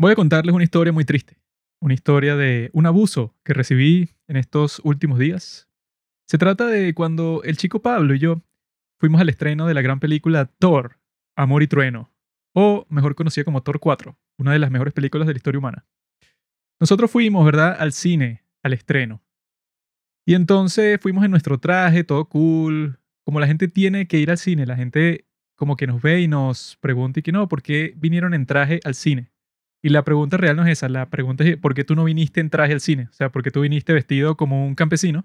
Voy a contarles una historia muy triste. Una historia de un abuso que recibí en estos últimos días. Se trata de cuando el chico Pablo y yo fuimos al estreno de la gran película Thor, Amor y Trueno, o mejor conocida como Thor 4, una de las mejores películas de la historia humana. Nosotros fuimos, ¿verdad?, al cine, al estreno. Y entonces fuimos en nuestro traje, todo cool. Como la gente tiene que ir al cine, la gente como que nos ve y nos pregunta y que no, ¿por qué vinieron en traje al cine? Y la pregunta real no es esa, la pregunta es ¿por qué tú no viniste en traje al cine? O sea, ¿por qué tú viniste vestido como un campesino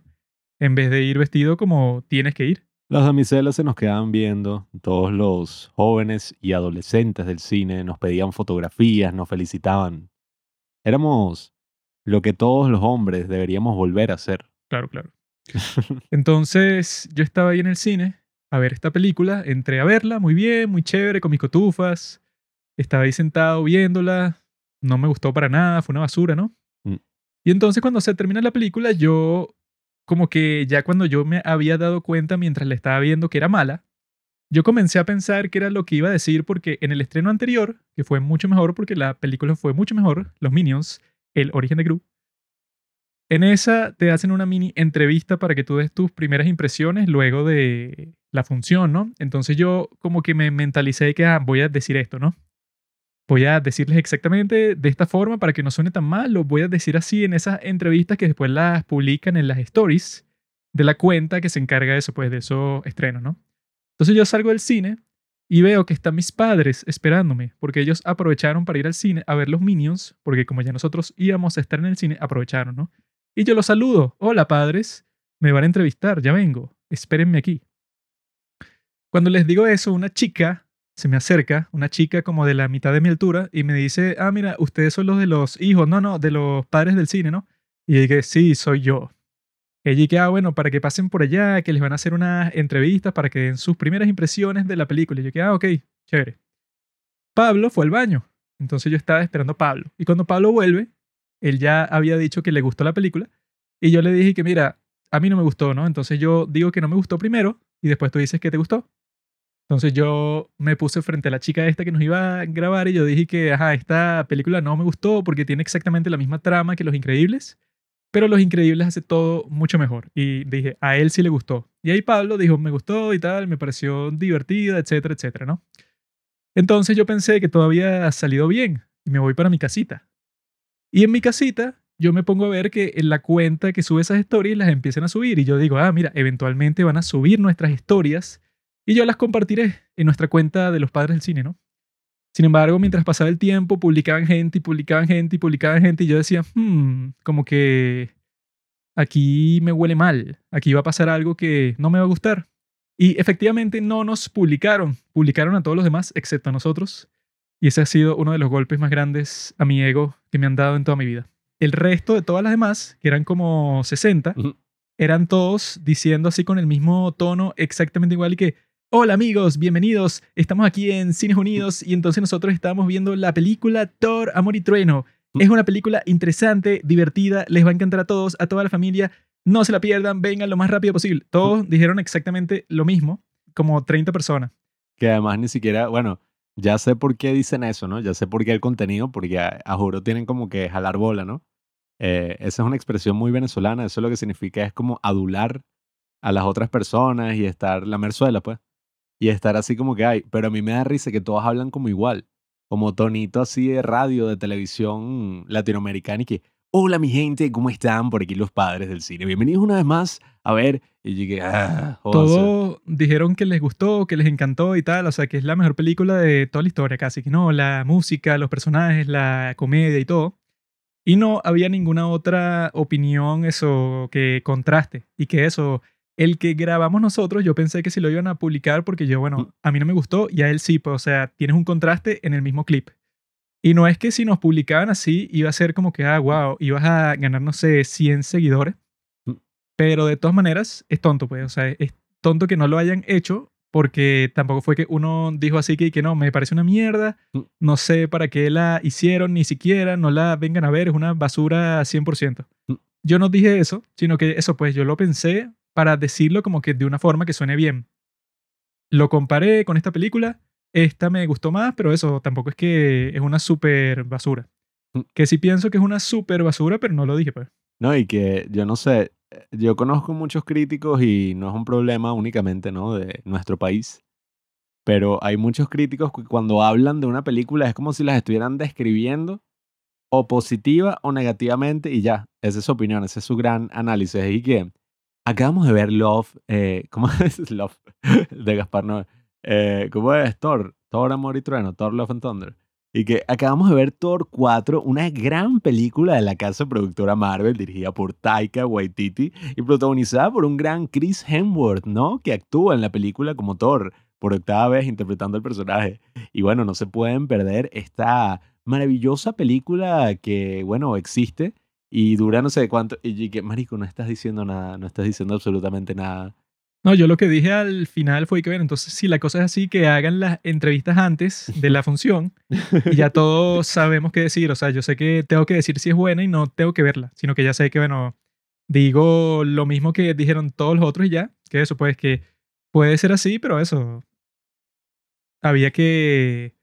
en vez de ir vestido como tienes que ir? Las damiselas se nos quedaban viendo, todos los jóvenes y adolescentes del cine nos pedían fotografías, nos felicitaban. Éramos lo que todos los hombres deberíamos volver a ser. Claro, claro. Entonces yo estaba ahí en el cine a ver esta película, entré a verla, muy bien, muy chévere, con mis cotufas, estaba ahí sentado viéndola, no me gustó para nada, fue una basura, ¿no? Mm. Y entonces cuando se termina la película, yo como que ya cuando yo me había dado cuenta mientras la estaba viendo que era mala, yo comencé a pensar que era lo que iba a decir porque en el estreno anterior, que fue mucho mejor porque la película fue mucho mejor, Los Minions, El origen de Gru, en esa te hacen una mini entrevista para que tú des tus primeras impresiones luego de la función, ¿no? Entonces yo como que me mentalicé que ah, voy a decir esto, ¿no? Voy a decirles exactamente de esta forma para que no suene tan mal, lo voy a decir así en esas entrevistas que después las publican en las stories de la cuenta que se encarga de eso, pues de esos estrenos, ¿no? Entonces yo salgo del cine y veo que están mis padres esperándome, porque ellos aprovecharon para ir al cine a ver los Minions, porque como ya nosotros íbamos a estar en el cine, aprovecharon, ¿no? Y yo los saludo, hola padres, me van a entrevistar, ya vengo, espérenme aquí. Cuando les digo eso, una chica se me acerca una chica como de la mitad de mi altura y me dice, ah, mira, ustedes son los de los hijos, no, no, de los padres del cine, ¿no? Y dije, sí, soy yo. Ella dije, ah, bueno, para que pasen por allá, que les van a hacer unas entrevistas para que den sus primeras impresiones de la película. Y yo dije, ah, ok, chévere. Pablo fue al baño. Entonces yo estaba esperando Pablo. Y cuando Pablo vuelve, él ya había dicho que le gustó la película. Y yo le dije que, mira, a mí no me gustó, ¿no? Entonces yo digo que no me gustó primero y después tú dices que te gustó. Entonces yo me puse frente a la chica esta que nos iba a grabar y yo dije que, ajá, esta película no me gustó porque tiene exactamente la misma trama que Los Increíbles, pero Los Increíbles hace todo mucho mejor. Y dije, a él sí le gustó. Y ahí Pablo dijo, me gustó y tal, me pareció divertida, etcétera, etcétera, ¿no? Entonces yo pensé que todo había salido bien y me voy para mi casita. Y en mi casita yo me pongo a ver que en la cuenta que sube esas historias las empiezan a subir y yo digo, ah, mira, eventualmente van a subir nuestras historias y yo las compartiré en nuestra cuenta de los padres del cine, ¿no? Sin embargo, mientras pasaba el tiempo, publicaban gente y publicaban gente y publicaban gente y yo decía, hmm, como que aquí me huele mal, aquí va a pasar algo que no me va a gustar. Y efectivamente no nos publicaron, publicaron a todos los demás excepto a nosotros. Y ese ha sido uno de los golpes más grandes a mi ego que me han dado en toda mi vida. El resto de todas las demás, que eran como 60, eran todos diciendo así con el mismo tono exactamente igual y que, Hola amigos, bienvenidos. Estamos aquí en Cines Unidos y entonces nosotros estamos viendo la película Thor, Amor y Trueno. Es una película interesante, divertida, les va a encantar a todos, a toda la familia. No se la pierdan, vengan lo más rápido posible. Todos dijeron exactamente lo mismo, como 30 personas. Que además ni siquiera, bueno, ya sé por qué dicen eso, ¿no? Ya sé por qué el contenido, porque a, juro tienen como que jalar bola, ¿no? Eh, esa es una expresión muy venezolana, eso lo que significa es como adular a las otras personas y estar la merzuela, pues y estar así como que hay. Pero a mí me da risa que todos hablan como igual, como tonito así de radio, de televisión latinoamericana y que, hola mi gente, ¿cómo están? Por aquí los padres del cine. Bienvenidos una vez más a ver. Y llegué, ah, Todos dijeron que les gustó, que les encantó y tal, o sea, que es la mejor película de toda la historia casi, que no, la música, los personajes, la comedia y todo. Y no había ninguna otra opinión, eso, que contraste. Y que eso, el que grabamos nosotros, yo pensé que si lo iban a publicar porque yo, bueno, mm. a mí no me gustó y a él sí, pues, o sea, tienes un contraste en el mismo clip. Y no es que si nos publicaban así, iba a ser como que, ah, wow, ibas a ganar, no sé, 100 seguidores. Mm. Pero de todas maneras, es tonto, pues, o sea, es tonto que no lo hayan hecho porque tampoco fue que uno dijo así que, que no, me parece una mierda, mm. no sé para qué la hicieron ni siquiera, no la vengan a ver, es una basura 100%. Yo no dije eso, sino que eso pues yo lo pensé para decirlo como que de una forma que suene bien. Lo comparé con esta película, esta me gustó más, pero eso tampoco es que es una super basura. Mm. Que sí pienso que es una super basura, pero no lo dije, pues. No, y que yo no sé, eh, yo conozco muchos críticos y no es un problema únicamente, ¿no? De nuestro país. Pero hay muchos críticos que cuando hablan de una película es como si las estuvieran describiendo o positiva o negativamente y ya, esa es su opinión, ese es su gran análisis. Y que acabamos de ver Love, eh, ¿cómo es Love? de Gaspar Noé. Eh, ¿Cómo es Thor? Thor, Amor y Trueno, Thor, Love and Thunder. Y que acabamos de ver Thor 4, una gran película de la casa productora Marvel, dirigida por Taika Waititi y protagonizada por un gran Chris Hemsworth, ¿no? Que actúa en la película como Thor por octava vez interpretando el personaje. Y bueno, no se pueden perder esta maravillosa película que, bueno, existe y dura no sé cuánto. Y que, marico, no estás diciendo nada, no estás diciendo absolutamente nada. No, yo lo que dije al final fue que, bueno, entonces si la cosa es así, que hagan las entrevistas antes de la función y ya todos sabemos qué decir. O sea, yo sé que tengo que decir si es buena y no tengo que verla, sino que ya sé que, bueno, digo lo mismo que dijeron todos los otros y ya, que eso, pues que puede ser así, pero eso. Había que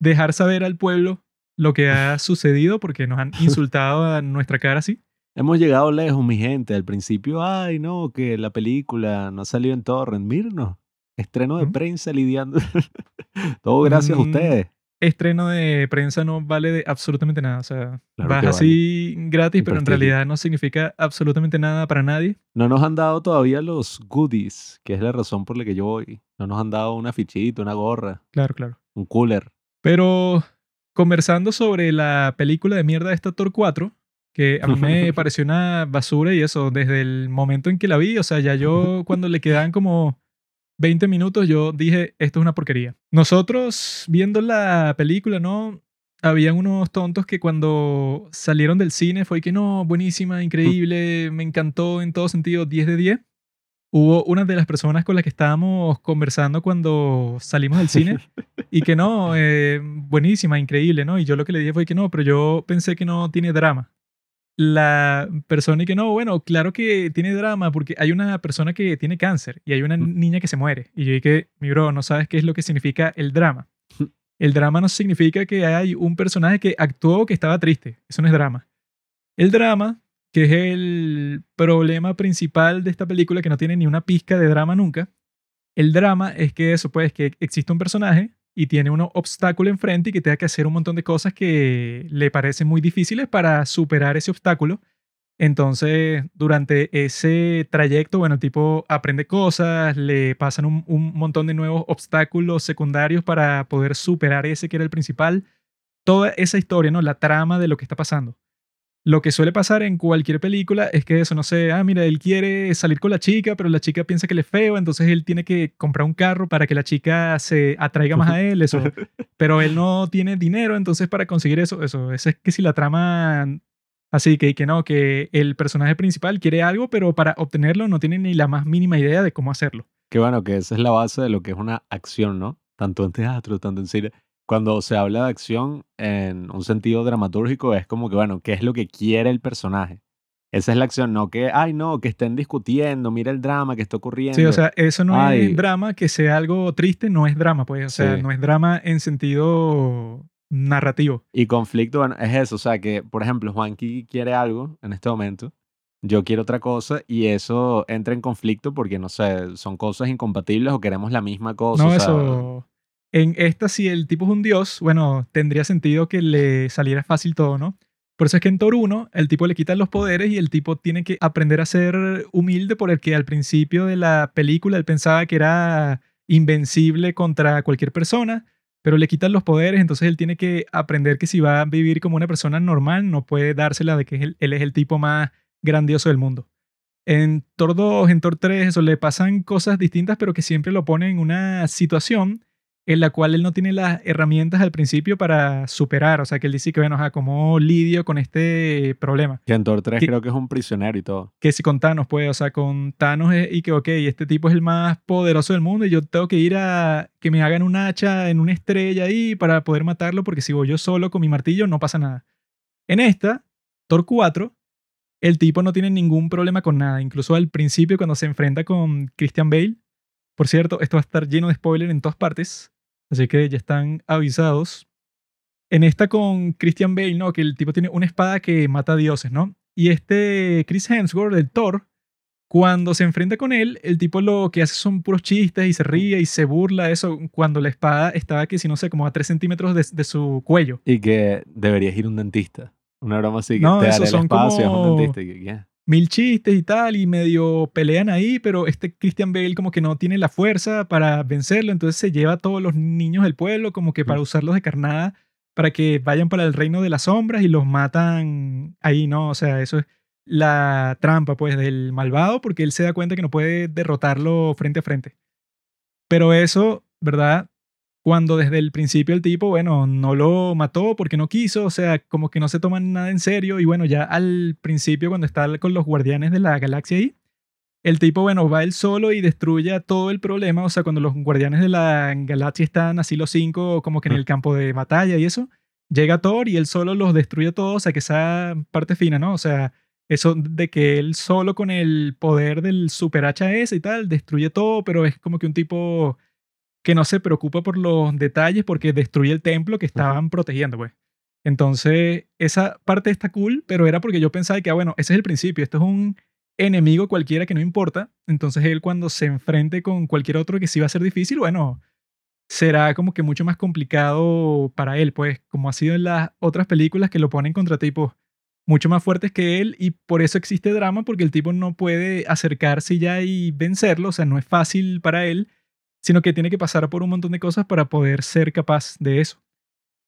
dejar saber al pueblo lo que ha sucedido porque nos han insultado a nuestra cara así. Hemos llegado lejos, mi gente. Al principio, ay, no, que la película no salió en torrent. Mírenos, estreno de ¿Mm? prensa lidiando. Todo gracias a Mm, ustedes. Estreno de prensa no vale de absolutamente nada. O sea, Claro vas así gratis, pero en realidad no significa absolutamente nada para nadie. No nos han dado todavía los goodies, que es la razón por la que yo voy. No nos han dado una fichita, una gorra, Claro, claro. un cooler. Pero conversando sobre la película de mierda de esta Thor 4, que a mí me pareció una basura y eso, desde el momento en que la vi, o sea, ya yo cuando le quedaban como 20 minutos, yo dije, esto es una porquería. Nosotros viendo la película, ¿no? Habían unos tontos que cuando salieron del cine fue que no, buenísima, increíble, me encantó en todo sentido, 10 de 10. Hubo una de las personas con las que estábamos conversando cuando salimos del cine y que no, eh, buenísima, increíble, ¿no? Y yo lo que le dije fue que no, pero yo pensé que no tiene drama. La persona y que no, bueno, claro que tiene drama porque hay una persona que tiene cáncer y hay una Mm. niña que se muere. Y yo dije, mi bro, no sabes qué es lo que significa el drama. El drama no significa que hay un personaje que actuó que estaba triste. Eso no es drama. El drama, que es el problema principal de esta película, que no tiene ni una pizca de drama nunca. El drama es que eso, pues, que existe un personaje y tiene un obstáculo enfrente y que tenga que hacer un montón de cosas que le parecen muy difíciles para superar ese obstáculo. Entonces, durante ese trayecto, bueno, tipo aprende cosas, le pasan un, un montón de nuevos obstáculos secundarios para poder superar ese que era el principal. Toda esa historia, ¿no? La trama de lo que está pasando. Lo que suele pasar en cualquier película es que eso, no sé, ah, mira, él quiere salir con la chica, pero la chica piensa que le es feo, entonces él tiene que comprar un carro para que la chica se atraiga más a él, eso. Pero él no tiene dinero, entonces para conseguir eso, eso, esa es que si la trama así que, que no, que el personaje principal quiere algo, pero para obtenerlo no tiene ni la más mínima idea de cómo hacerlo. Que bueno, que esa es la base de lo que es una acción, ¿no? Tanto en teatro, tanto en cine. Cuando se habla de acción en un sentido dramatúrgico, es como que, bueno, ¿qué es lo que quiere el personaje? Esa es la acción, no que, ay, no, que estén discutiendo, mira el drama que está ocurriendo. Sí, o sea, eso no Ay. es drama, que sea algo triste, no es drama, pues, o sea, Sí. no es drama en sentido narrativo. Y conflicto, bueno, es eso, o sea, que, por ejemplo, Juanqui quiere algo en este momento, yo quiero otra cosa, y eso entra en conflicto porque, no sé, son cosas incompatibles o queremos la misma cosa. No, o sea, eso. En esta, si el tipo es un dios, bueno, tendría sentido que le saliera fácil todo, ¿no? Por eso es que en 1 el tipo le quitan los poderes y el tipo tiene que aprender a ser humilde por el que al principio de la película él pensaba que era invencible contra cualquier persona, pero le quitan los poderes, entonces él tiene que aprender que si va a vivir como una persona normal no puede dársela de que él es el tipo más grandioso del mundo. En Thor 2, en Thor 3, eso le pasan cosas distintas, pero que siempre lo ponen en una situación en la cual él no tiene las herramientas al principio para superar. O sea, que él dice que, bueno, ajá, ¿cómo lidio con este problema? Que en Thor 3 que- creo que es un prisionero y todo. Que si con Thanos, pues, o sea, con Thanos es- y que, ok, este tipo es el más poderoso del mundo y yo tengo que ir a que me hagan un hacha en una estrella ahí para poder matarlo, porque si voy yo solo con mi martillo no pasa nada. En esta, Thor 4, el tipo no tiene ningún problema con nada. Incluso al principio, cuando se enfrenta con Christian Bale, por cierto, esto va a estar lleno de spoiler en todas partes, así que ya están avisados. En esta con Christian Bale, ¿no? Que el tipo tiene una espada que mata dioses, ¿no? Y este Chris Hemsworth, el Thor, cuando se enfrenta con él, el tipo lo que hace son puros chistes y se ríe y se burla de eso cuando la espada estaba aquí, si no sé, como a 3 centímetros de, de su cuello. Y que deberías ir a un dentista. Una broma así que No, te daré el son espacio, es como- un dentista. y que. Mil chistes y tal, y medio pelean ahí, pero este Christian Bale como que no tiene la fuerza para vencerlo, entonces se lleva a todos los niños del pueblo como que para usarlos de carnada para que vayan para el reino de las sombras y los matan ahí, ¿no? O sea, eso es la trampa pues del malvado porque él se da cuenta que no puede derrotarlo frente a frente. Pero eso, ¿verdad? Cuando desde el principio el tipo, bueno, no lo mató porque no quiso, o sea, como que no se toman nada en serio y bueno, ya al principio cuando está con los guardianes de la galaxia ahí, el tipo, bueno, va él solo y destruye todo el problema, o sea, cuando los guardianes de la galaxia están así los cinco como que en el campo de batalla y eso, llega Thor y él solo los destruye a todos, o sea, que esa parte fina, ¿no? O sea, eso de que él solo con el poder del super HS y tal, destruye todo, pero es como que un tipo que no se preocupa por los detalles porque destruye el templo que estaban protegiendo, pues. Entonces, esa parte está cool, pero era porque yo pensaba que, ah, bueno, ese es el principio, esto es un enemigo cualquiera que no importa, entonces él cuando se enfrente con cualquier otro que sí va a ser difícil, bueno, será como que mucho más complicado para él, pues, como ha sido en las otras películas que lo ponen contra tipos mucho más fuertes que él y por eso existe drama porque el tipo no puede acercarse ya y vencerlo, o sea, no es fácil para él, sino que tiene que pasar por un montón de cosas para poder ser capaz de eso.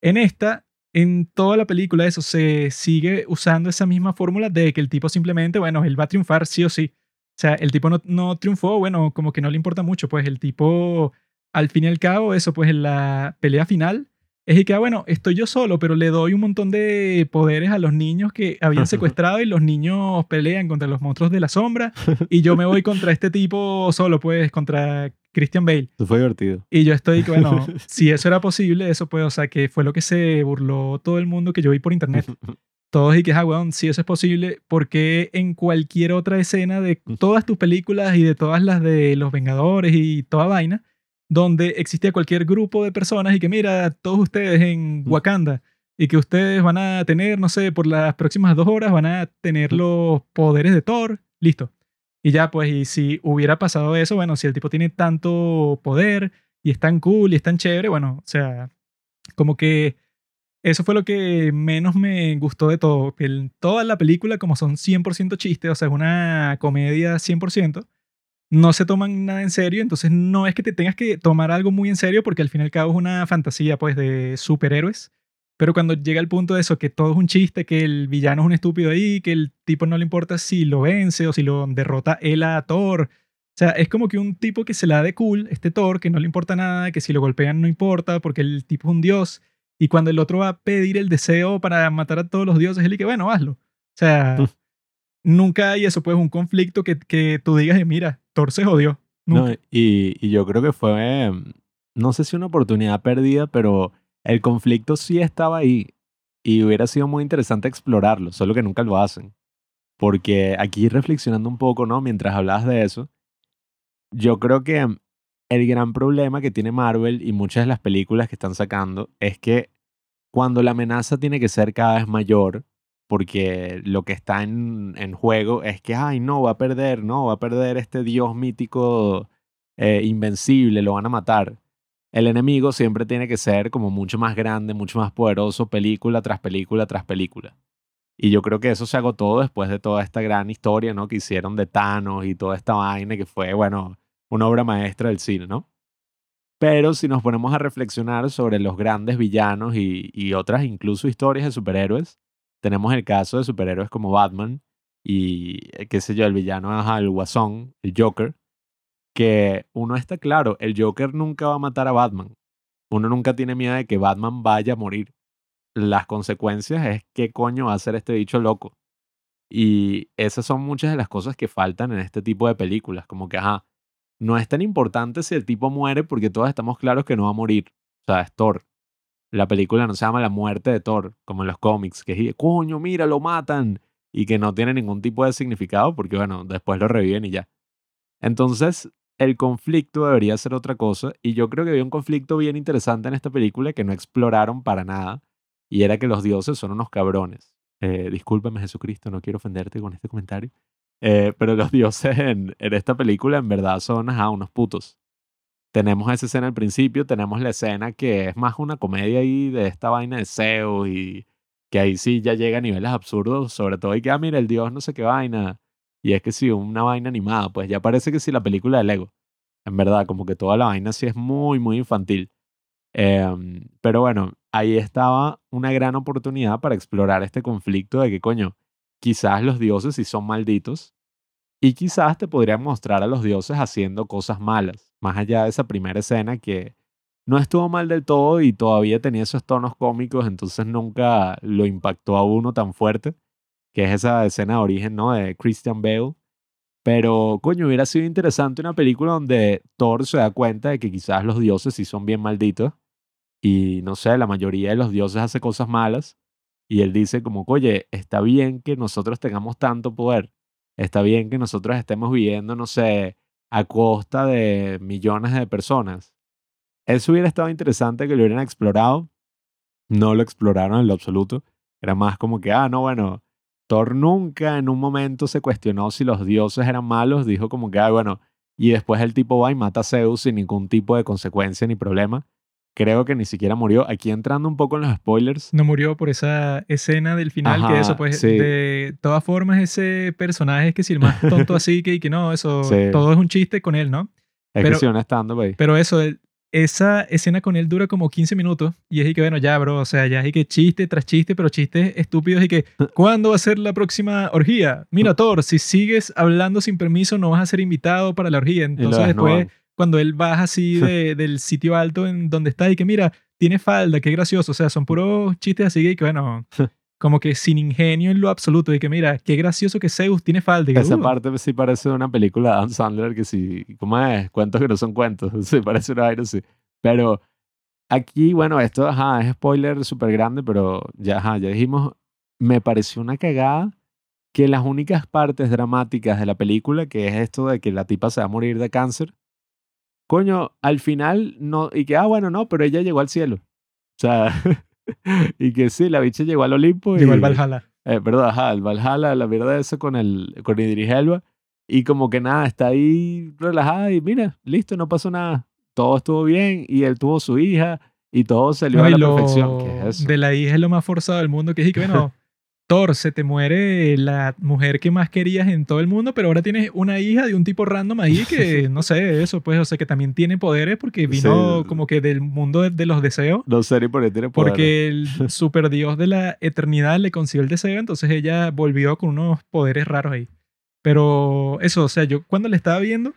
En esta, en toda la película, eso se sigue usando esa misma fórmula de que el tipo simplemente, bueno, él va a triunfar sí o sí. O sea, el tipo no, no triunfó, bueno, como que no le importa mucho, pues el tipo, al fin y al cabo, eso, pues en la pelea final, es y que, ah, bueno, estoy yo solo, pero le doy un montón de poderes a los niños que habían secuestrado y los niños pelean contra los monstruos de la sombra y yo me voy contra este tipo solo, pues, contra Christian Bale. Eso fue divertido. Y yo estoy, bueno, si eso era posible, eso pues, o sea, que fue lo que se burló todo el mundo que yo vi por internet. Todos y que, ah, weón, si eso es posible, porque en cualquier otra escena de todas tus películas y de todas las de los Vengadores y toda vaina, donde existía cualquier grupo de personas y que, mira, todos ustedes en Wakanda y que ustedes van a tener, no sé, por las próximas dos horas van a tener los poderes de Thor, listo. Y ya, pues, y si hubiera pasado eso, bueno, si el tipo tiene tanto poder y es tan cool y es tan chévere, bueno, o sea, como que eso fue lo que menos me gustó de todo. En toda la película, como son 100% chistes, o sea, es una comedia 100%, no se toman nada en serio, entonces no es que te tengas que tomar algo muy en serio porque al fin y al cabo es una fantasía, pues, de superhéroes. Pero cuando llega el punto de eso, que todo es un chiste, que el villano es un estúpido ahí, que el tipo no le importa si lo vence o si lo derrota él a Thor. O sea, es como que un tipo que se la da de cool, este Thor, que no le importa nada, que si lo golpean no importa porque el tipo es un dios. Y cuando el otro va a pedir el deseo para matar a todos los dioses, él dice, bueno, hazlo. O sea, nunca hay eso, pues, un conflicto que, que tú digas, mira, Thor se jodió. No, y, y yo creo que fue, no sé si una oportunidad perdida, pero el conflicto sí estaba ahí y hubiera sido muy interesante explorarlo, solo que nunca lo hacen. Porque aquí reflexionando un poco, ¿no? Mientras hablabas de eso, yo creo que el gran problema que tiene Marvel y muchas de las películas que están sacando es que cuando la amenaza tiene que ser cada vez mayor, porque lo que está en, en juego es que, ay, no, va a perder, no, va a perder este dios mítico eh, invencible, lo van a matar. El enemigo siempre tiene que ser como mucho más grande, mucho más poderoso, película tras película tras película. Y yo creo que eso se agotó después de toda esta gran historia, ¿no? Que hicieron de Thanos y toda esta vaina que fue, bueno, una obra maestra del cine, ¿no? Pero si nos ponemos a reflexionar sobre los grandes villanos y, otras incluso historias de superhéroes, tenemos el caso de superhéroes como Batman y, eh, qué sé yo, el villano, ajá, el Guasón, el Joker, que uno está claro, el Joker nunca va a matar a Batman. Uno nunca tiene miedo de que Batman vaya a morir. Las consecuencias es qué coño va a hacer este bicho loco. Y esas son muchas de las cosas que faltan en este tipo de películas, como que, ajá, no es tan importante si el tipo muere porque todos estamos claros que no va a morir. O sea, es Thor. La película no se llama La muerte de Thor, como en los cómics, que es, coño, mira, lo matan. Y que no tiene ningún tipo de significado porque, bueno, después lo reviven y ya. Entonces, el conflicto debería ser otra cosa. Y yo creo que había un conflicto bien interesante en esta película que no exploraron para nada. y era que los dioses son unos cabrones. Eh, discúlpame Jesucristo, no quiero ofenderte con este comentario, eh, pero los dioses en, esta película en verdad son ajá, unos putos. Tenemos esa escena al principio, tenemos la escena que es más una comedia ahí de esta vaina de Zeus y que ahí sí ya llega a niveles absurdos, sobre todo y que, ah, mira, el dios no sé qué vaina. Y es que sí, una vaina animada, pues ya parece que sí la película de Lego. En verdad, como que toda la vaina sí es muy, muy infantil. Em, pero bueno, ahí estaba una gran oportunidad para explorar este conflicto de que, coño, quizás los dioses sí son malditos y quizás te podrían mostrar a los dioses haciendo cosas malas, más allá de esa primera escena que no estuvo mal del todo y todavía tenía esos tonos cómicos, entonces nunca lo impactó a uno tan fuerte, que es esa escena de origen, ¿no? De Christian Bale. Pero, coño, hubiera sido interesante una película donde Thor se da cuenta de que quizás los dioses sí son bien malditos y, no sé, la mayoría de los dioses hace cosas malas y él dice como, oye, está bien que nosotros tengamos tanto poder, está bien que nosotros estemos viviendo, no sé, a costa de millones de personas. Eso hubiera estado interesante que lo hubieran explorado. No lo exploraron en lo absoluto. Era más como que, ah, no, bueno, Thor nunca en un momento se cuestionó si los dioses eran malos, dijo como que, ah, bueno, y después el tipo va y mata a Zeus sin ningún tipo de consecuencia ni problema. Creo que ni siquiera murió. Aquí entrando un poco en los spoilers. No murió por esa escena del final, que eso, pues, de todas formas, ese personaje es que si el más tonto así, que, que no, eso, todo es un chiste con él, ¿no? Es pero, que si estando, Pero eso, esa escena con él dura como 15 minutos y es que, bueno, ya, bro, o sea, ya es que chiste tras chiste, pero chistes estúpidos y que, ¿cuándo va a ser la próxima orgía? Mira, Thor, si sigues hablando sin permiso no vas a ser invitado para la orgía. Entonces después, cuando él baja así del sitio alto en donde está y que, mira, tiene falda, qué gracioso, o sea, son puros chistes así que, bueno, como que sin ingenio en lo absoluto, de que mira, qué gracioso que Zeus tiene falda. Esa uh". parte sí parece una película de Adam Sandler que sí, ¿cómo es? Cuentos que no son cuentos, sí, parece una vaina así. Pero aquí, bueno, esto ajá, es spoiler súper grande, pero ya, ajá, ya dijimos, me pareció una cagada que las únicas partes dramáticas de la película, que es esto de que la tipa se va a morir de cáncer, coño, al final no, y que, ah, bueno, no, pero ella llegó al cielo. O sea, y que sí, la bicha llegó al Olimpo. Llegó al Valhalla. Eh, perdón, ajá, al Valhalla, la mierda eso con, el, con Idris Elba. Y como que nada, está ahí relajada y mira, listo, no pasó nada. Todo estuvo bien y él tuvo su hija y todo salió a la perfección. De la hija es lo más forzado del mundo, que es que, bueno, Thor, se te muere la mujer que más querías en todo el mundo, pero ahora tienes una hija de un tipo random ahí que, no sé, eso, pues, o sea, que también tiene poderes porque vino como que del mundo de, los deseos. No sé, por qué tiene poderes. Porque el super dios de la eternidad le consiguió el deseo, entonces ella volvió con unos poderes raros ahí. Pero eso, o sea, yo cuando le estaba viendo,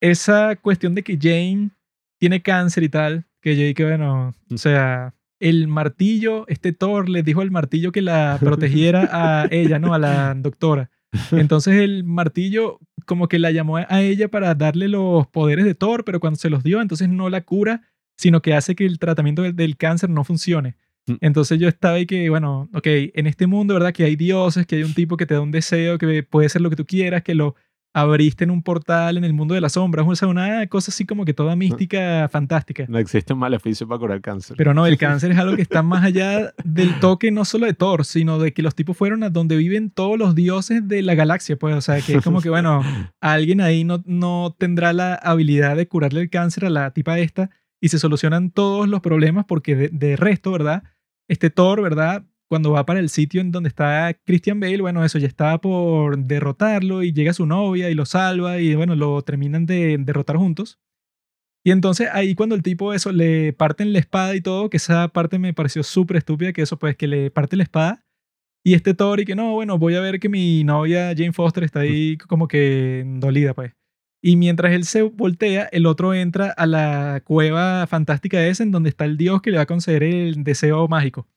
esa cuestión de que Jane tiene cáncer y tal, que yo que bueno, o sea, el martillo, este Thor le dijo al martillo que la protegiera a ella, ¿no? A la doctora. Entonces el martillo como que la llamó a ella para darle los poderes de Thor, pero cuando se los dio, entonces no la cura, sino que hace que el tratamiento del, cáncer no funcione. Mm. Entonces yo estaba ahí que, bueno, ok, en este mundo, ¿verdad? Que hay dioses, que hay un tipo que te da un deseo, que puede ser lo que tú quieras, que lo abriste en un portal en el mundo de las sombras, o sea, una cosa así como que toda mística, fantástica. No existe un maleficio para curar cáncer. Pero no, el cáncer es algo que está más allá del toque no solo de Thor, sino de que los tipos fueron a donde viven todos los dioses de la galaxia, pues, o sea, que es como que, bueno, alguien ahí no, no tendrá la habilidad de curarle el cáncer a la tipa esta y se solucionan todos los problemas porque de, de resto, ¿verdad? Este Thor, ¿verdad? Cuando va para el sitio en donde está Christian Bale, bueno, eso ya estaba por derrotarlo y llega su novia y lo salva y bueno, lo terminan de derrotar juntos. Y entonces ahí cuando el tipo eso le parten la espada y todo, que esa parte me pareció súper estúpida, que eso pues que le parte la espada y este Thor y que no, bueno, voy a ver que mi novia Jane Foster está ahí como que dolida pues. Y mientras él se voltea, el otro entra a la cueva fantástica esa en donde está el dios que le va a conceder el deseo mágico.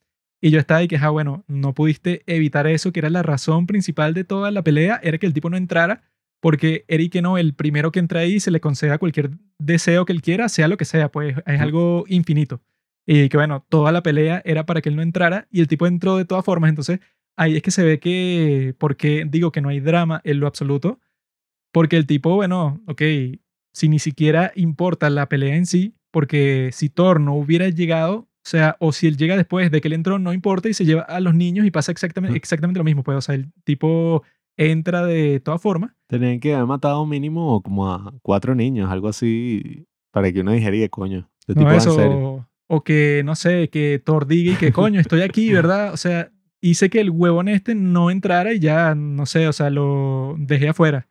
Y yo estaba ahí que, ah, bueno, no pudiste evitar eso, que era la razón principal de toda la pelea, era que el tipo no entrara, porque Eric no, el primero que entra ahí se le conceda cualquier deseo que él quiera, sea lo que sea, pues es algo infinito. Y que bueno, toda la pelea era para que él no entrara y el tipo entró de todas formas. Entonces ahí es que se ve que, porque digo que no hay drama en lo absoluto, porque el tipo, bueno, ok, si ni siquiera importa la pelea en sí, porque si Thor no hubiera llegado, o sea, o si él llega después de que él entró, no importa y se lleva a los niños y pasa exactamente, exactamente lo mismo. Pues, o sea, el tipo entra de todas formas. Tenían que haber matado mínimo como a cuatro niños, algo así, para que uno dijera, "Y, coño, este tipo No, en eso, serio. o que, no sé, que Thor diga y que coño, estoy aquí, ¿verdad? O sea, hice que el huevón este no entrara y ya, no sé, o sea, lo dejé afuera.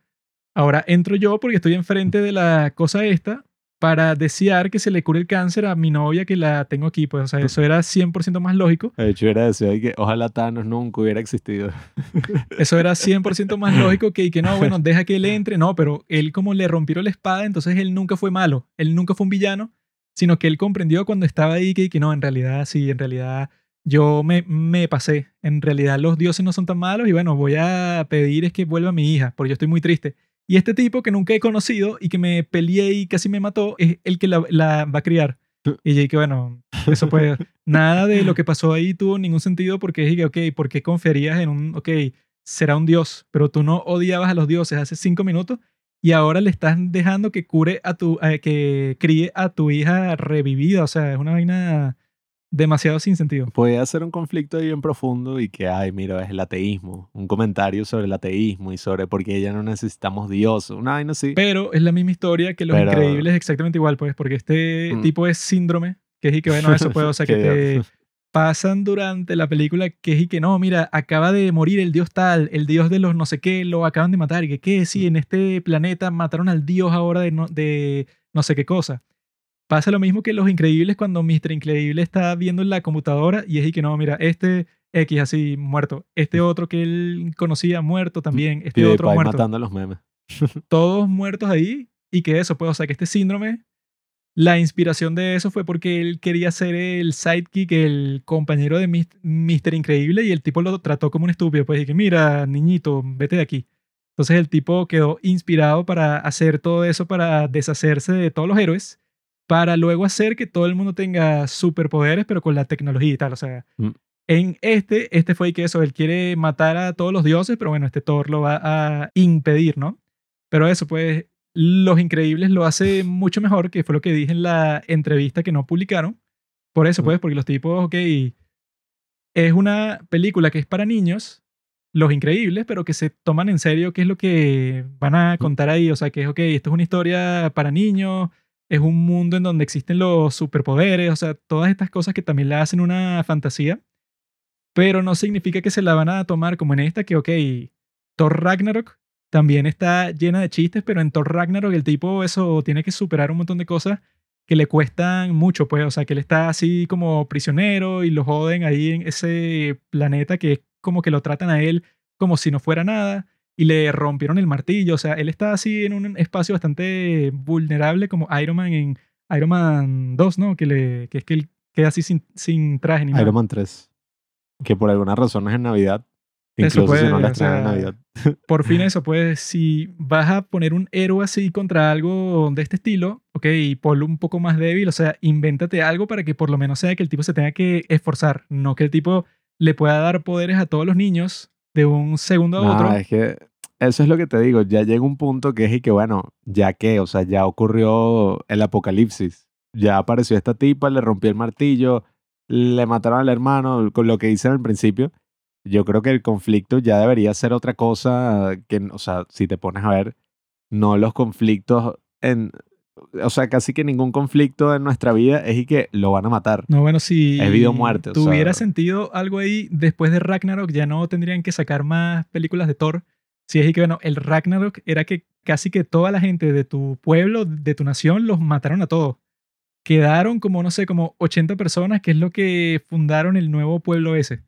Ahora entro yo porque estoy enfrente de la cosa esta para desear que se le cure el cáncer a mi novia que la tengo aquí. Pues, o sea, eso era 100% más lógico. De hecho, hubiera deseado que ojalá Thanos nunca hubiera existido. Eso era 100% más lógico que, que no, bueno, deja que él entre. No, pero él como le rompieron la espada, entonces él nunca fue malo. Él nunca fue un villano, sino que él comprendió cuando estaba ahí que, que no, en realidad sí, en realidad yo me, me pasé. En realidad los dioses no son tan malos y bueno, voy a pedir es que vuelva mi hija, porque yo estoy muy triste. Y este tipo que nunca he conocido y que me peleé y casi me mató es el que la, la va a criar. Y yo dije, bueno, eso pues, nada de lo que pasó ahí tuvo ningún sentido porque dije, ok, ¿por qué confiarías en un, ok, será un dios, pero tú no odiabas a los dioses hace cinco minutos y ahora le estás dejando que cure a tu, eh, que críe a tu hija revivida? O sea, es una vaina demasiado sin sentido. Podía ser un conflicto ahí bien profundo y que, ay, mira, es el ateísmo. Un comentario sobre el ateísmo y sobre por qué ya no necesitamos Dios. Una vaina así. Pero es la misma historia que Los Pero- Increíbles, exactamente igual, pues, porque este Mm. tipo es síndrome, que es y que, bueno, eso puede, o sea, que Que te pasan durante la película que es y que no, mira, acaba de morir el dios tal, el dios de los no sé qué, lo acaban de matar, y que qué, sí, en este planeta mataron al dios ahora de no, de no sé qué cosa. Pasa lo mismo que Los Increíbles cuando Mr. Increíble está viendo en la computadora y es y que no, mira, este X así muerto, este otro que él conocía muerto también, este otro muerto matando a los memes. todos muertos ahí y que eso, pues, o sea, que este síndrome, la inspiración de eso fue porque él quería ser el sidekick, el compañero de Mr. Increíble y el tipo lo trató como un estúpido, pues, y que mira, niñito, vete de aquí. Entonces el tipo quedó inspirado para hacer todo eso, para deshacerse de todos los héroes, para luego hacer que todo el mundo tenga superpoderes, pero con la tecnología y tal, o sea... Mm. En este, este fue que eso, él quiere matar a todos los dioses, pero bueno, este Thor lo va a impedir, ¿no? Pero eso, pues, Los Increíbles lo hace mucho mejor, que fue lo que dije en la entrevista que no publicaron. Por eso, Mm. pues, porque los tipos, ok, es una película que es para niños, Los Increíbles, pero que se toman en serio qué es lo que van a contar ahí. O sea, que es, ok, esto es una historia para niños, es un mundo en donde existen los superpoderes, o sea, todas estas cosas que también la hacen una fantasía. Pero no significa que se la van a tomar como en esta, que, ok, Thor Ragnarok también está llena de chistes, pero en Thor Ragnarok el tipo eso tiene que superar un montón de cosas que le cuestan mucho, pues, o sea, que él está así como prisionero y lo joden ahí en ese planeta que es como que lo tratan a él como si no fuera nada y le rompieron el martillo, o sea, él está así en un espacio bastante vulnerable como Iron Man en Iron Man 2, ¿no? Que, le, que es que él queda así sin, sin traje ni nada. Iron Man 3. Que por alguna razón es en Navidad. Eso Incluso si no la o en Navidad. Por fin eso, pues si vas a poner un héroe así contra algo de este estilo, ok, y ponlo un poco más débil, o sea, invéntate algo para que por lo menos sea que el tipo se tenga que esforzar, no que el tipo le pueda dar poderes a todos los niños de un segundo a No, otro. es que eso es lo que te digo. Ya llega un punto que es y que, bueno, ya que, o sea, ya ocurrió el apocalipsis. Ya apareció esta tipa, le rompió el martillo, le mataron al hermano, con lo que dicen al principio. Yo creo que el conflicto ya debería ser otra cosa que, o sea, si te pones a ver, no los conflictos en, o sea, casi que ningún conflicto en nuestra vida es y que lo van a matar. No, bueno, si Es vida o muerte, o tuviera sea. sentido algo ahí, después de Ragnarok ya no tendrían que sacar más películas de Thor. Si es que, bueno, el Ragnarok era que casi que toda la gente de tu pueblo, de tu nación, los mataron a todos. Quedaron como, no sé, como 80 personas, que es lo que fundaron el nuevo pueblo ese.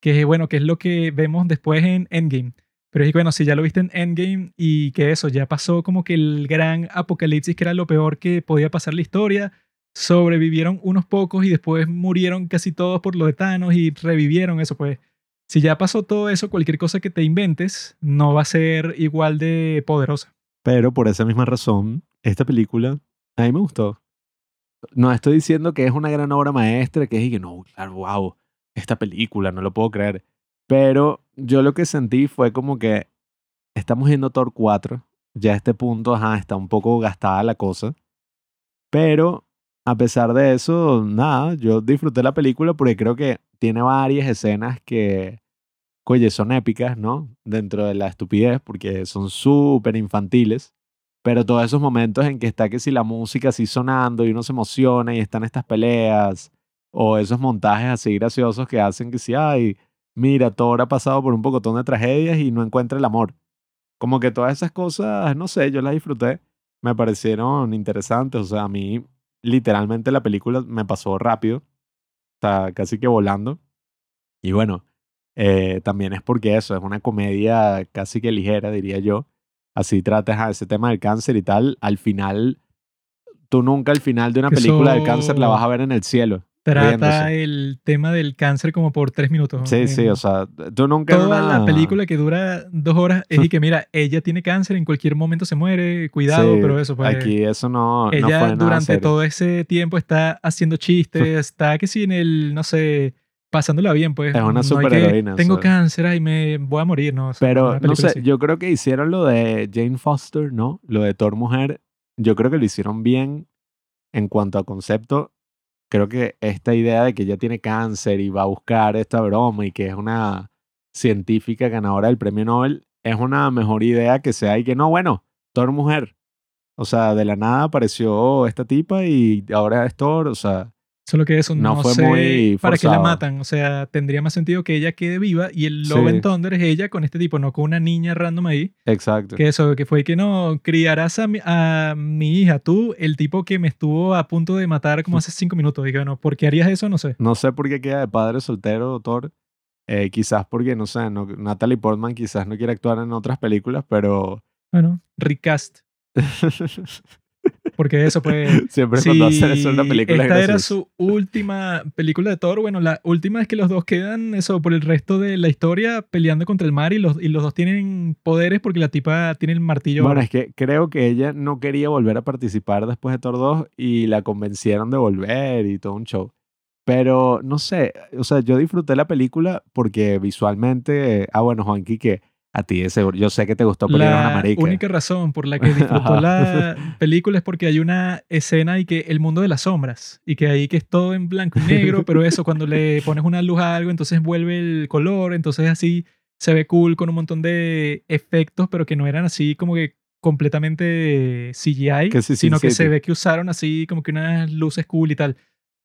Que es, bueno, que es lo que vemos después en Endgame. Pero es que, bueno, si ya lo viste en Endgame y que eso, ya pasó como que el gran apocalipsis, que era lo peor que podía pasar la historia, sobrevivieron unos pocos y después murieron casi todos por lo de Thanos y revivieron eso, pues. Si ya pasó todo eso, cualquier cosa que te inventes no va a ser igual de poderosa. Pero por esa misma razón, esta película a mí me gustó. No estoy diciendo que es una gran obra maestra, que es que no, claro, wow, esta película, no lo puedo creer. Pero yo lo que sentí fue como que estamos viendo Thor 4, ya a este punto, ajá, está un poco gastada la cosa, pero a pesar de eso, nada, yo disfruté la película porque creo que tiene varias escenas que, oye, son épicas, ¿no? Dentro de la estupidez, porque son súper infantiles. Pero todos esos momentos en que está que si la música así sonando y uno se emociona y están estas peleas, o esos montajes así graciosos que hacen que si, ay, mira, Thor ha pasado por un pocotón de tragedias y no encuentra el amor. Como que todas esas cosas, no sé, yo las disfruté, me parecieron interesantes, o sea, a mí literalmente la película me pasó rápido, está casi que volando. Y bueno, eh, también es porque eso, es una comedia casi que ligera, diría yo. Así tratas a ese tema del cáncer y tal. Al final, tú nunca al final de una película del cáncer la vas a ver en el cielo. Trata el tema del cáncer como por tres minutos. Sí, sí, o sea, tú nunca... Toda la película que dura dos horas es y que, mira, ella tiene cáncer, en cualquier momento se muere, cuidado, pero eso pues... Aquí eso no... Ella no durante todo ese tiempo está haciendo chistes, está que si en el, no sé, pasándola bien, pues. Es una superheroína. Tengo cáncer y me voy a morir, ¿no? pero, no sé, yo creo que hicieron lo de Jane Foster, ¿no? Lo de Thor Mujer, yo creo que lo hicieron bien en cuanto a concepto creo que esta idea de que ella tiene cáncer y va a buscar esta broma y que es una científica ganadora del premio Nobel, es una mejor idea que sea y que no, bueno, Thor mujer. O sea, de la nada apareció esta tipa y ahora es Thor, o sea, Solo que eso no, fue muy para qué la matan. O sea, tendría más sentido que ella quede viva y el Love and Thunder es ella con este tipo, no con una niña random ahí. Exacto. Que eso, que fue que no, criarás a mi, a mi hija, tú, el tipo que me estuvo a punto de matar como hace cinco minutos. Y bueno, ¿por qué harías eso? No sé. No sé por qué queda de padre soltero, doctor. Eh, quizás porque, no sé, no, Natalie Portman quizás no quiere actuar en otras películas, pero... Bueno, recast. Porque eso pues... Siempre cuando hacen eso una película Esta era su última película de Thor. Bueno, la última es que los dos quedan eso por el resto de la historia peleando contra el mar y los, y los dos tienen poderes porque la tipa tiene el martillo. Bueno, es que creo que ella no quería volver a participar después de Thor 2 y la convencieron de volver y todo un show. Pero no sé, o sea, yo disfruté la película porque visualmente, ah bueno, Juan que a ti, ese, yo sé que te gustó era una marica. La única razón por la que disfrutó la película es porque hay una escena y que el mundo de las sombras y que ahí que es todo en blanco y negro, pero eso cuando le pones una luz a algo, entonces vuelve el color, entonces así se ve cool con un montón de efectos, pero que no eran así como que completamente CGI, sino que se ve que usaron así como que unas luces cool y tal.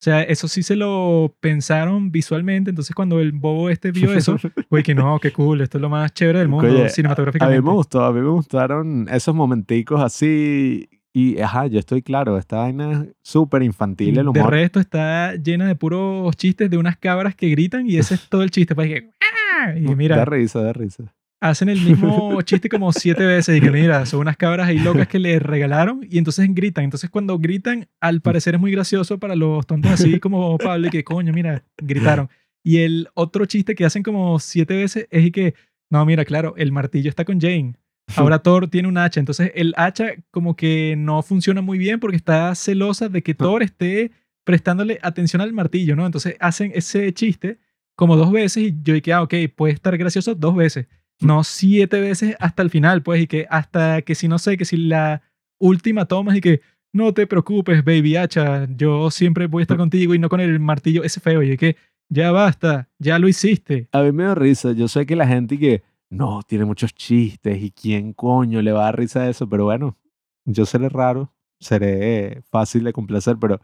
O sea, eso sí se lo pensaron visualmente. Entonces, cuando el bobo este vio eso, güey, que no, qué cool, esto es lo más chévere del mundo cinematográficamente. A mí me gustó, a mí me gustaron esos momenticos así. Y, ajá, yo estoy claro, esta vaina es súper infantil el humor. De resto está llena de puros chistes de unas cabras que gritan y ese es todo el chiste. Pues, que, ¡Ah! y mira. Da risa, da risa hacen el mismo chiste como siete veces y que mira, son unas cabras ahí locas que le regalaron y entonces gritan. Entonces cuando gritan, al parecer es muy gracioso para los tontos así como Pablo y que coño, mira, gritaron. Y el otro chiste que hacen como siete veces es y que, no, mira, claro, el martillo está con Jane. Ahora Thor tiene un hacha, entonces el hacha como que no funciona muy bien porque está celosa de que Thor esté prestándole atención al martillo, ¿no? Entonces hacen ese chiste como dos veces y yo dije, ah, ok, puede estar gracioso dos veces no siete veces hasta el final, pues, y que hasta que si no sé, que si la última toma y que no te preocupes, baby hacha, yo siempre voy a estar contigo y no con el martillo ese feo, y que ya basta, ya lo hiciste. A mí me da risa, yo sé que la gente que no, tiene muchos chistes y quién coño le va a dar risa a eso, pero bueno, yo seré raro, seré fácil de complacer, pero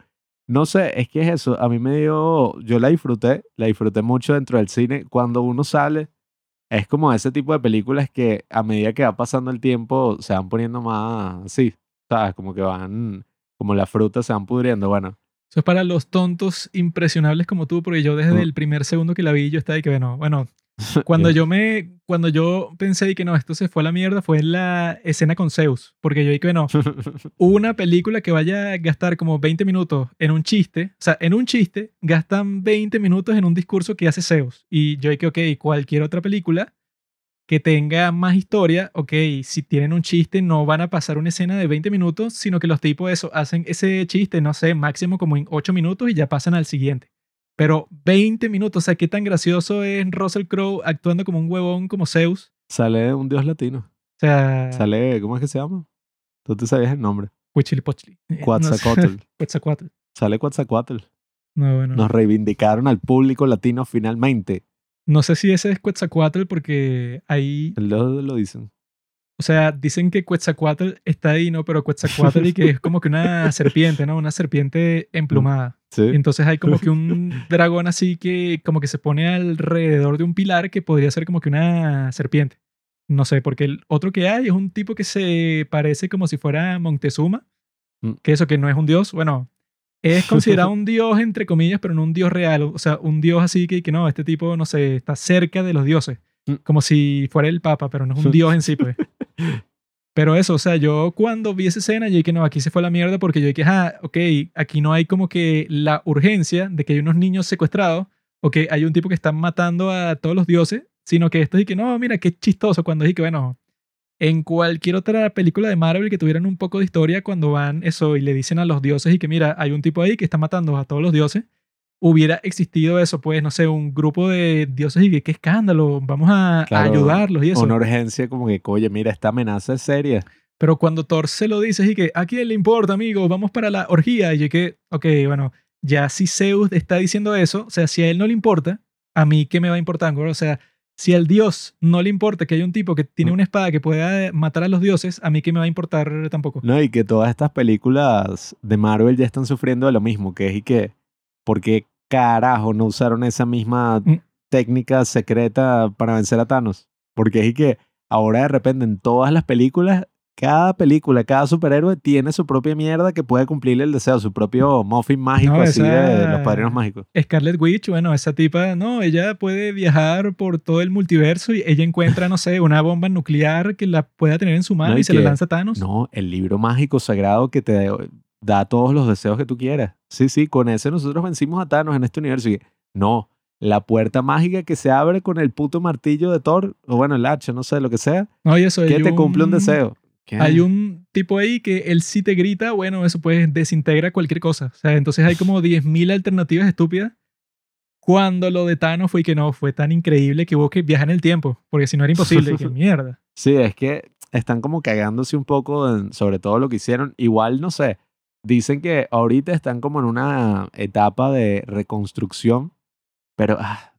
no sé, es que es eso, a mí me dio, yo la disfruté, la disfruté mucho dentro del cine, cuando uno sale es como ese tipo de películas que a medida que va pasando el tiempo se van poniendo más así, ¿sabes? Como que van, como las frutas se van pudriendo, bueno. Eso es para los tontos impresionables como tú, porque yo desde mm. el primer segundo que la vi, yo estaba ahí que, bueno, bueno, cuando yo me, cuando yo pensé que no, esto se fue a la mierda, fue en la escena con Zeus, porque yo dije que no, una película que vaya a gastar como 20 minutos en un chiste, o sea, en un chiste gastan 20 minutos en un discurso que hace Zeus. Y yo dije, ok, cualquier otra película que tenga más historia, ok, si tienen un chiste no van a pasar una escena de 20 minutos, sino que los tipos eso hacen ese chiste, no sé, máximo como en 8 minutos y ya pasan al siguiente. Pero 20 minutos, o sea, qué tan gracioso es Russell Crowe actuando como un huevón como Zeus. Sale un dios latino. O sea. Sale, ¿cómo es que se llama? Tú te sabías el nombre. Huichilipochtli. Quetzalcoatl. Quetzalcoatl. Sale Quetzalcoatl. No, bueno. Nos reivindicaron al público latino finalmente. No sé si ese es Quetzalcoatl porque ahí, Lo, lo dicen. O sea, dicen que Quetzalcoatl está ahí, ¿no? Pero Quetzalcoatl y que es como que una serpiente, ¿no? Una serpiente emplumada. Sí. Entonces hay como que un dragón así que como que se pone alrededor de un pilar que podría ser como que una serpiente. No sé, porque el otro que hay es un tipo que se parece como si fuera Montezuma, Mm. que eso que no es un dios, bueno, es considerado un dios entre comillas, pero no un dios real, o sea, un dios así que, que no, este tipo, no sé, está cerca de los dioses, Mm. como si fuera el papa, pero no es un dios en sí, pues. Pero eso, o sea, yo cuando vi esa escena, yo dije, no, aquí se fue la mierda porque yo dije, ah, ok, aquí no hay como que la urgencia de que hay unos niños secuestrados o que hay un tipo que está matando a todos los dioses, sino que esto es que no, mira, qué chistoso cuando dije bueno, en cualquier otra película de Marvel que tuvieran un poco de historia, cuando van eso y le dicen a los dioses y que, mira, hay un tipo ahí que está matando a todos los dioses, hubiera existido eso, pues, no sé, un grupo de dioses y que, qué escándalo, vamos a, a Claro, ayudarlos y eso. Una urgencia como que, oye, mira, esta amenaza es seria. Pero cuando Thor se lo dice, y que, ¿a quién le importa, amigo? Vamos para la orgía. Y yo que, ok, bueno, ya si Zeus está diciendo eso, o sea, si a él no le importa, a mí, ¿qué me va a importar? O sea, si al dios no le importa que haya un tipo que tiene Mm. una espada que pueda matar a los dioses, a mí, ¿qué me va a importar tampoco? No, y que todas estas películas de Marvel ya están sufriendo de lo mismo, que es y que, ¿por qué carajo no usaron esa misma Mm. técnica secreta para vencer a Thanos? Porque es que ahora de repente en todas las películas, cada película, cada superhéroe tiene su propia mierda que puede cumplirle el deseo, su propio muffin mágico No, así de los padrinos mágicos. Scarlet Witch, bueno, esa tipa, no, ella puede viajar por todo el multiverso y ella encuentra, no sé, una bomba nuclear que la pueda tener en su mano No, y y se la lanza a Thanos. No, el libro mágico sagrado que te da todos los deseos que tú quieras. Sí, sí, con ese nosotros vencimos a Thanos en este universo. Y no, la puerta mágica que se abre con el puto martillo de Thor, o bueno, el hacha, no sé, lo que sea, No, y eso, que te cumple un deseo. ¿Qué? Hay un tipo ahí que él sí te grita, bueno, eso pues desintegra cualquier cosa. O sea, entonces hay como 10.000 alternativas estúpidas. Cuando lo de Thanos fue que no, fue tan increíble que hubo que viajar en el tiempo, porque si no era imposible, y que mierda. Sí, es que están como cagándose un poco en- sobre todo lo que hicieron. Igual, no sé, dicen que ahorita están como en una etapa de reconstrucción, pero ah,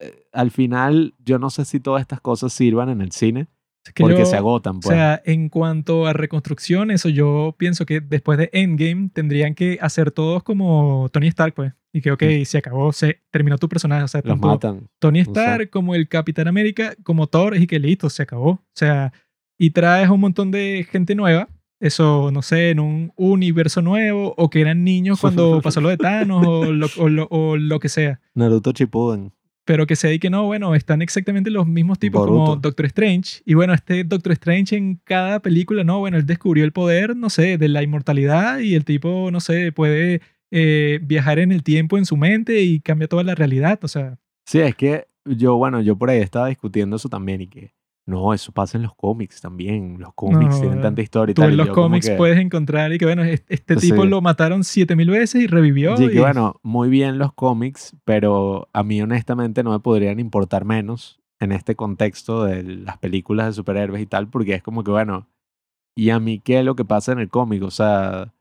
eh, al final yo no sé si todas estas cosas sirvan en el cine Es que porque yo- se agotan. O Pues. sea, en cuanto a reconstrucción, eso yo pienso que después de Endgame tendrían que hacer todos como Tony Stark, pues. Y que, ok, se acabó, se terminó tu personaje. O sea, Los matan. Tony No sé. Stark como el Capitán América, como Thor, y que listo, se acabó. O sea, y traes un montón de gente nueva. Eso, no sé, en un universo nuevo, o que eran niños cuando pasó lo de Thanos, o lo, o lo- o lo que sea. Naruto Shippuden. Pero que se di que no, bueno, están exactamente los mismos tipos como. Doctor Strange. Y bueno, este Doctor Strange en cada película, no, bueno, él descubrió el poder, no sé, de la inmortalidad y el tipo, no sé, puede eh, viajar en el tiempo en su mente y cambia toda la realidad. O sea, Sí, es que yo, bueno, yo por ahí estaba discutiendo eso también y que no, eso pasa en los cómics también. Los cómics No, tienen tanta historia y tú tal. en los cómics que- puedes encontrar y que, bueno, es- este Sí. tipo lo mataron 7000 veces y revivió. Sí, que bueno, muy bien los cómics, pero a mí honestamente no me podrían importar menos en este contexto de las películas de superhéroes y tal, porque es como que, bueno, ¿y a mí qué es lo que pasa en el cómic? O sea,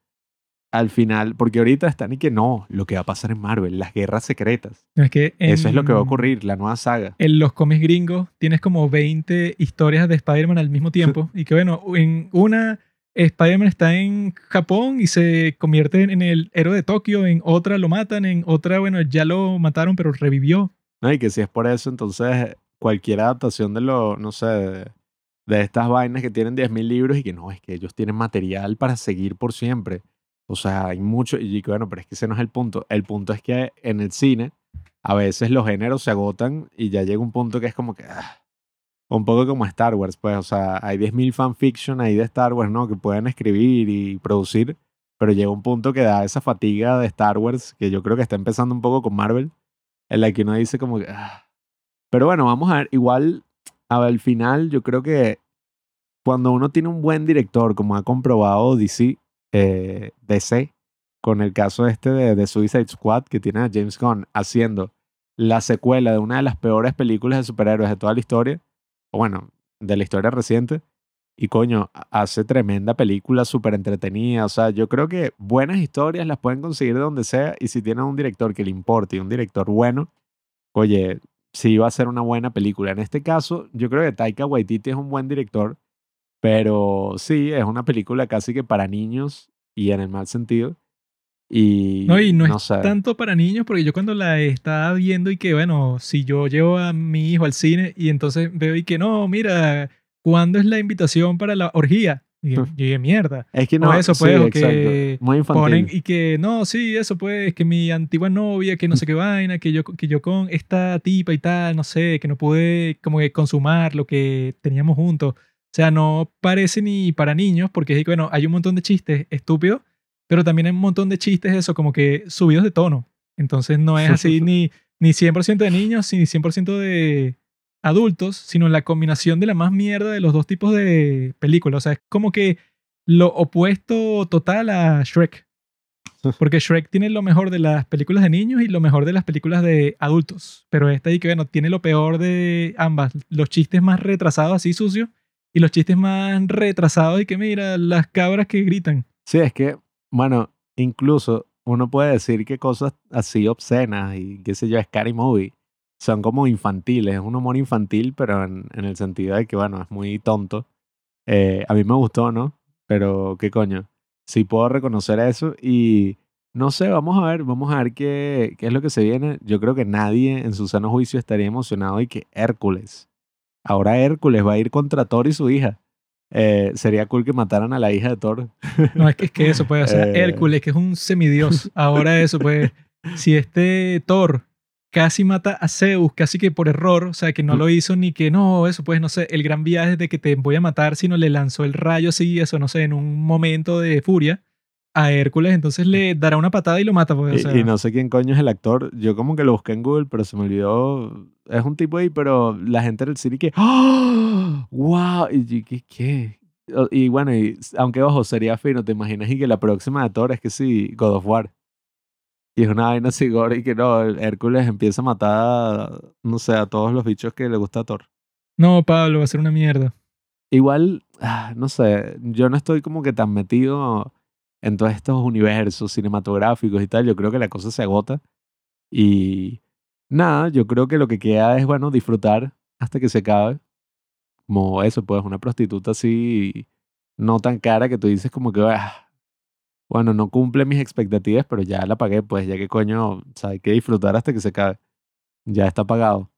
al final, porque ahorita están y que no, lo que va a pasar en Marvel, las guerras secretas. Es que Eso es lo que va a ocurrir, la nueva saga. en los cómics gringos tienes como 20 historias de Spider-Man al mismo tiempo. y que bueno, en una Spider-Man está en Japón y se convierte en- en el héroe de Tokio, en otra lo matan, en otra, bueno, ya lo mataron pero revivió. ¿no? Y que si es por eso, entonces cualquier adaptación de lo, no sé, de, de estas vainas que tienen 10.000 libros y que no, es que ellos tienen material para seguir por siempre. O sea, hay mucho, y bueno, pero es que ese no es el punto. El punto es que en el cine a veces los géneros se agotan y ya llega un punto que es como que... ah, un poco como Star Wars, pues, o sea, hay 10.000 fanfiction ahí de Star Wars, ¿no? Que pueden escribir y producir, pero llega un punto que da esa fatiga de Star Wars, que yo creo que está empezando un poco con Marvel, en la que uno dice como que... ah. Pero bueno, vamos a ver, igual, al final yo creo que cuando uno tiene un buen director, como ha comprobado DC, eh, DC, con el caso este de, de Suicide Squad, que tiene a James Gunn haciendo la secuela de una de las peores películas de superhéroes de toda la historia, o bueno, de la historia reciente, Y coño, hace tremenda película, súper entretenida. O sea, yo creo que buenas historias las pueden conseguir de donde sea. Y si tienen un director que le importe y un director bueno, oye, sí va a ser una buena película. En este caso, yo creo que Taika Waititi es un buen director. Pero sí, es una película casi que para niños y en el mal sentido. Y No, y no, no es sé. tanto para niños, porque yo cuando la estaba viendo y que, bueno, si yo llevo a mi hijo al cine y entonces veo y que no, mira, ¿cuándo es la invitación para la orgía? Y yo dije, mierda. Es que O no, eso, sí, pues, o exacto. que Muy infantil. Ponen y que, no, sí, eso pues, que mi antigua novia, que no sé qué vaina, que yo, que yo con esta tipa y tal, no sé, que no pude como que consumar lo que teníamos juntos. O sea, no parece ni para niños, porque es bueno, hay un montón de chistes estúpidos, pero también hay un montón de chistes, eso, como que subidos de tono. Entonces no es así ni, ni 100% de niños, ni 100% de adultos, sino la combinación de la más mierda de los dos tipos de películas. O sea, es como que lo opuesto total a Shrek. Porque Shrek tiene lo mejor de las películas de niños y lo mejor de las películas de adultos. Pero esta ahí que, bueno, tiene lo peor de ambas. Los chistes más retrasados, así sucios, y los chistes más retrasados y que, mira, las cabras que gritan. Sí, es que, bueno, incluso uno puede decir que cosas así obscenas y qué sé yo, Scary Movie, son como infantiles, es un humor infantil, pero en, en el sentido de que, bueno, es muy tonto. Eh, a mí me gustó, ¿no? Pero, ¿qué coño? Sí puedo reconocer eso y no sé, vamos a ver, vamos a ver qué, qué es lo que se viene. Yo creo que nadie en su sano juicio estaría emocionado y que Hércules. Ahora Hércules va a ir contra Thor y su hija. Eh, sería cool que mataran a la hija de Thor. No, es que, es que eso, o sea, Eh. Hércules, que es un semidios. Ahora eso, pues, si este Thor casi mata a Zeus, casi que por error, o sea, que no Mm. lo hizo ni que no, eso, pues, no sé, el gran viaje de que te voy a matar, sino le lanzó el rayo así, eso, no sé, en un momento de furia a Hércules, entonces le dará una patada y lo mata, pues, o Y, sea, y no sé quién coño es el actor. Yo como que lo busqué en Google, pero se me olvidó. Es un tipo ahí, pero la gente del cine que... ¡Oh! ¡Wow! Y ¿qué? Y bueno, y, aunque ojo, sería fino, ¿te imaginas? Y que la próxima de Thor es que sí, God of War. Y es una vaina así gore y que no, Hércules empieza a matar, no sé, a todos los bichos que le gusta a Thor. no, Pablo, va a ser una mierda. Igual, ah, no sé, yo no estoy como que tan metido en todos estos universos cinematográficos y tal. Yo creo que la cosa se agota. Y nada, yo creo que lo que queda es, bueno, disfrutar hasta que se acabe. Como eso, pues, una prostituta así, no tan cara que tú dices como que, "Ah, bueno, no cumple mis expectativas, pero ya la pagué, pues, ya que coño, o hay que disfrutar hasta que se acabe. Ya está pagado.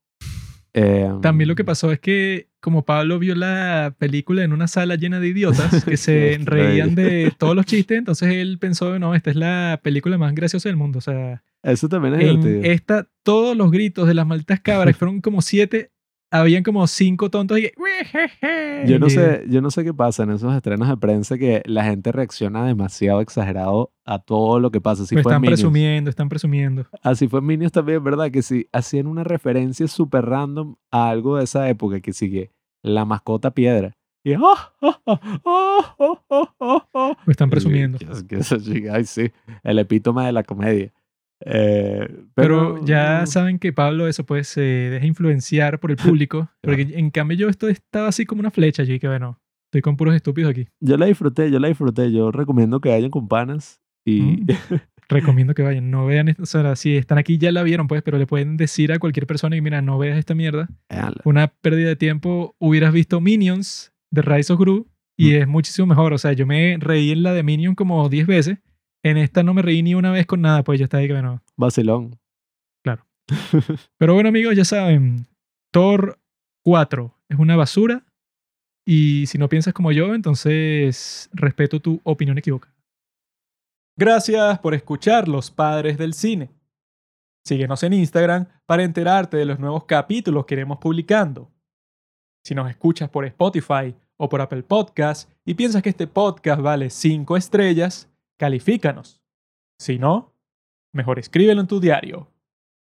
También lo Em, que pasó es que como Pablo vio la película en una sala llena de idiotas que se reían de todos los chistes, entonces él pensó, no, esta es la película más graciosa del mundo. O sea, Eso también es en divertido. esta, todos los gritos de las malditas cabras, fueron como siete, habían como cinco tontos y. Yo no sé, yo no sé qué pasa en esos estrenos de prensa que la gente reacciona demasiado exagerado a todo lo que pasa. Así fue en están Minions. presumiendo, están presumiendo. Así fue en Minions también, ¿verdad? Que sí, hacían una referencia súper random a algo de esa época que sigue la mascota piedra. Y ¡ah, ah, ah, ah, ah, ah, ah, ah! Lo están presumiendo. que- que ay, sí, el epítome de la comedia. Eh, Pero, pero, ya saben que Pablo eso pues se deja influenciar por el público. porque en cambio yo esto estaba así como una flecha. Yo dije, bueno, estoy con puros estúpidos aquí. Yo la disfruté, yo la disfruté. Yo recomiendo que vayan con panas y Mm. Recomiendo que vayan. No vean esto. O sea, si están aquí ya la vieron pues, pero le pueden decir a cualquier persona y mira, no veas esta mierda. véanla. Una pérdida de tiempo. Hubieras visto Minions de Rise of Gru y Mm. es muchísimo mejor. O sea, yo me reí en la de Minions como 10 veces. En esta no me reí ni una vez con nada, pues ya está ahí que bueno. Vacilón. Pero bueno, amigos, ya saben, Thor 4 es una basura. Y si no piensas como yo, entonces respeto tu opinión equivocada. Gracias por escuchar Los Padres del Cine. Síguenos en Instagram para enterarte de los nuevos capítulos que iremos publicando. Si nos escuchas por Spotify o por Apple Podcast y piensas que este podcast vale 5 estrellas, califícanos. Si no, mejor escríbelo en tu diario.